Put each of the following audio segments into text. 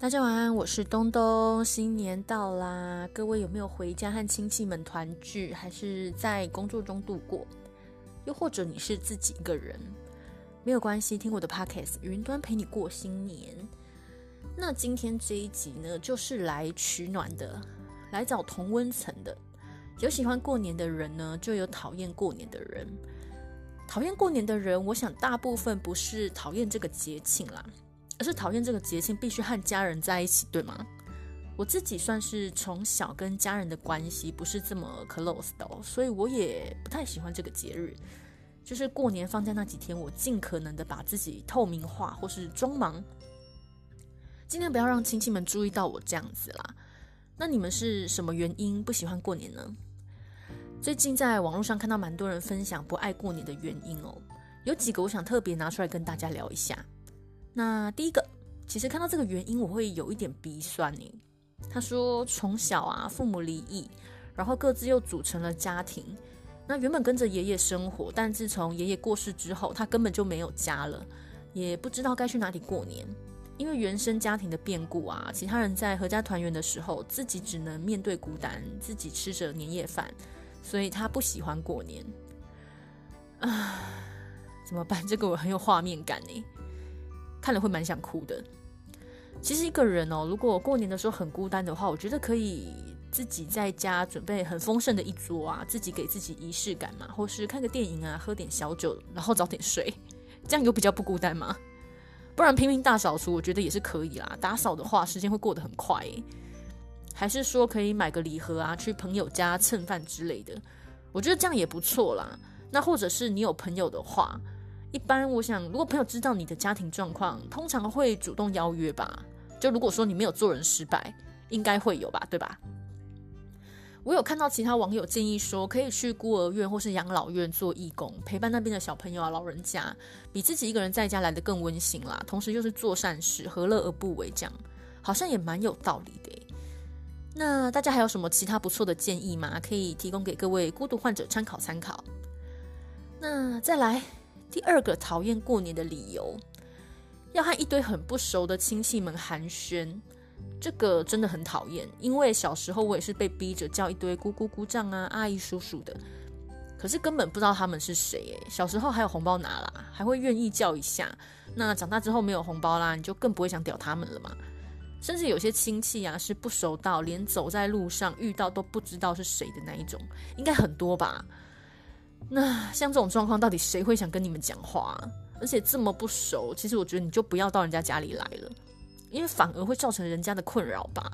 大家晚安，我是东东。新年到啦，各位有没有回家和亲戚们团聚，还是在工作中度过？又或者你是自己一个人？没有关系，听我的 Podcast，云端陪你过新年。那今天这一集呢，就是来取暖的，来找同温层的。有喜欢过年的人呢，就有讨厌过年的人。讨厌过年的人，我想大部分不是讨厌这个节庆啦。而是讨厌这个节庆必须和家人在一起，对吗？我自己算是从小跟家人的关系不是这么 close 的哦，所以我也不太喜欢这个节日。就是过年放假那几天，我尽可能的把自己透明化或是装忙，尽量不要让亲戚们注意到我这样子啦。那你们是什么原因不喜欢过年呢？最近在网络上看到蛮多人分享不爱过年的原因哦，有几个我想特别拿出来跟大家聊一下。那第一个，其实看到这个原因，我会有一点鼻酸呢。他说，从小啊，父母离异，然后各自又组成了家庭。那原本跟着爷爷生活，但自从爷爷过世之后，他根本就没有家了，也不知道该去哪里过年。因为原生家庭的变故啊，其他人在合家团圆的时候，自己只能面对孤单，自己吃着年夜饭，所以他不喜欢过年。啊，怎么办？这个我很有画面感呢。看了会蛮想哭的。其实一个人哦，如果过年的时候很孤单的话，我觉得可以自己在家准备很丰盛的一桌啊，自己给自己仪式感嘛，或是看个电影啊，喝点小酒，然后早点睡，这样有比较不孤单吗？不然拼命大扫除，我觉得也是可以啦。打扫的话，时间会过得很快。还是说可以买个礼盒啊，去朋友家蹭饭之类的，我觉得这样也不错啦。那或者是你有朋友的话。一般我想，如果朋友知道你的家庭状况，通常会主动邀约吧。就如果说你没有做人失败，应该会有吧，对吧？我有看到其他网友建议说，可以去孤儿院或是养老院做义工，陪伴那边的小朋友啊、老人家，比自己一个人在家来得更温馨啦。同时又是做善事，何乐而不为？这样好像也蛮有道理的。那大家还有什么其他不错的建议吗？可以提供给各位孤独患者参考参考。那再来。第二个讨厌过年的理由，要和一堆很不熟的亲戚们寒暄，这个真的很讨厌。因为小时候我也是被逼着叫一堆姑姑姑丈啊、阿姨叔叔的，可是根本不知道他们是谁。小时候还有红包拿啦，还会愿意叫一下。那长大之后没有红包啦，你就更不会想屌他们了嘛。甚至有些亲戚啊，是不熟到连走在路上遇到都不知道是谁的那一种，应该很多吧。那像这种状况，到底谁会想跟你们讲话？而且这么不熟，其实我觉得你就不要到人家家里来了，因为反而会造成人家的困扰吧。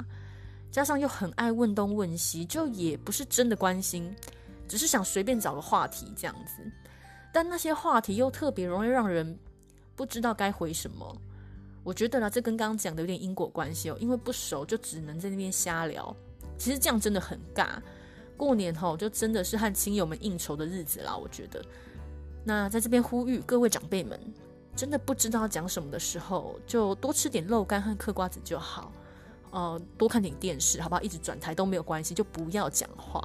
加上又很爱问东问西，就也不是真的关心，只是想随便找个话题这样子。但那些话题又特别容易让人不知道该回什么。我觉得呢，这跟刚刚讲的有点因果关系哦，因为不熟就只能在那边瞎聊。其实这样真的很尬。过年吼，就真的是和亲友们应酬的日子啦。我觉得，那在这边呼吁各位长辈们，真的不知道讲什么的时候，就多吃点肉干和嗑瓜子就好。呃，多看点电视，好不好？一直转台都没有关系，就不要讲话。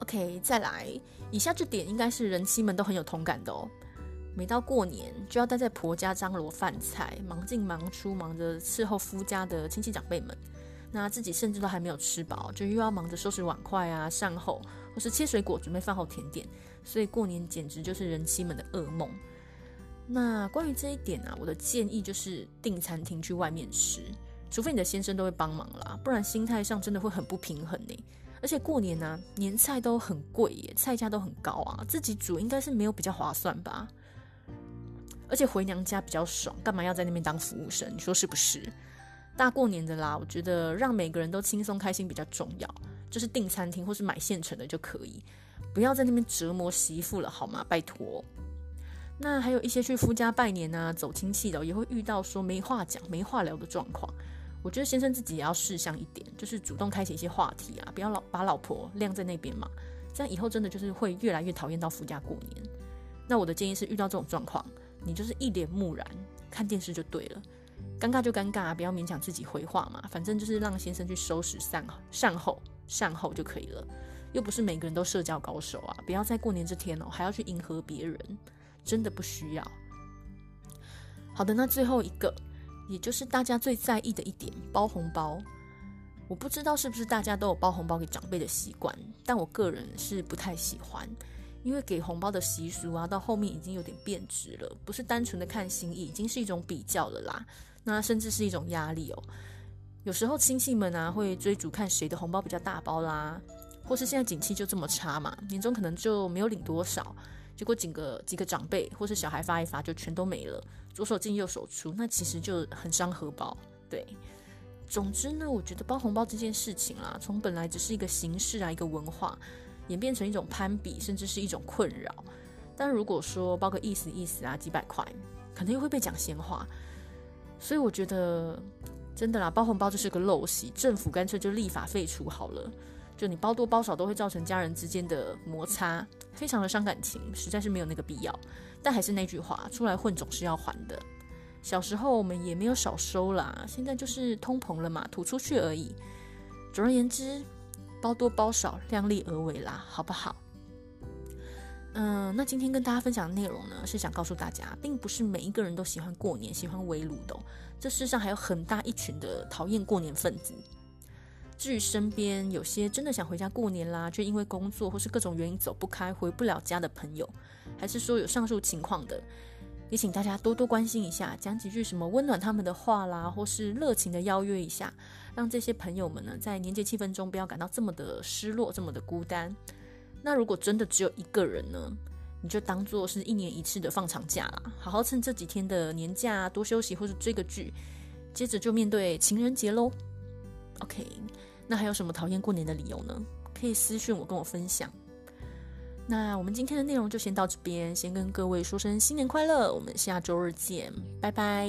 OK，再来，以下这点应该是人妻们都很有同感的哦。每到过年，就要待在婆家张罗饭菜，忙进忙出，忙着伺候夫家的亲戚长辈们。那自己甚至都还没有吃饱，就又要忙着收拾碗筷啊、善后，或是切水果准备饭后甜点，所以过年简直就是人妻们的噩梦。那关于这一点啊，我的建议就是订餐厅去外面吃，除非你的先生都会帮忙啦，不然心态上真的会很不平衡呢。而且过年呢、啊，年菜都很贵耶，菜价都很高啊，自己煮应该是没有比较划算吧？而且回娘家比较爽，干嘛要在那边当服务生？你说是不是？大过年的啦，我觉得让每个人都轻松开心比较重要，就是订餐厅或是买现成的就可以，不要在那边折磨媳妇了，好吗？拜托。那还有一些去夫家拜年啊、走亲戚的，也会遇到说没话讲、没话聊的状况。我觉得先生自己也要识相一点，就是主动开启一些话题啊，不要老把老婆晾在那边嘛，这样以后真的就是会越来越讨厌到夫家过年。那我的建议是，遇到这种状况，你就是一脸木然看电视就对了。尴尬就尴尬，不要勉强自己回话嘛。反正就是让先生去收拾善善后善后就可以了。又不是每个人都社交高手啊，不要在过年这天哦还要去迎合别人，真的不需要。好的，那最后一个也就是大家最在意的一点，包红包。我不知道是不是大家都有包红包给长辈的习惯，但我个人是不太喜欢，因为给红包的习俗啊，到后面已经有点变质了，不是单纯的看心意，已经是一种比较了啦。那甚至是一种压力哦。有时候亲戚们啊会追逐看谁的红包比较大包啦，或是现在景气就这么差嘛，年终可能就没有领多少，结果几个几个长辈或是小孩发一发就全都没了，左手进右手出，那其实就很伤荷包。对，总之呢，我觉得包红包这件事情啦，从本来只是一个形式啊，一个文化，演变成一种攀比，甚至是一种困扰。但如果说包个意思意思啊，几百块，可能又会被讲闲话。所以我觉得，真的啦，包红包就是个陋习，政府干脆就立法废除好了。就你包多包少都会造成家人之间的摩擦，非常的伤感情，实在是没有那个必要。但还是那句话，出来混总是要还的。小时候我们也没有少收啦，现在就是通膨了嘛，吐出去而已。总而言之，包多包少，量力而为啦，好不好？嗯，那今天跟大家分享的内容呢，是想告诉大家，并不是每一个人都喜欢过年、喜欢围炉的。这世上还有很大一群的讨厌过年分子。至于身边有些真的想回家过年啦，却因为工作或是各种原因走不开、回不了家的朋友，还是说有上述情况的，也请大家多多关心一下，讲几句什么温暖他们的话啦，或是热情的邀约一下，让这些朋友们呢，在年节气氛中不要感到这么的失落、这么的孤单。那如果真的只有一个人呢，你就当做是一年一次的放长假啦，好好趁这几天的年假多休息或者追个剧，接着就面对情人节喽。OK，那还有什么讨厌过年的理由呢？可以私讯我跟我分享。那我们今天的内容就先到这边，先跟各位说声新年快乐，我们下周日见，拜拜。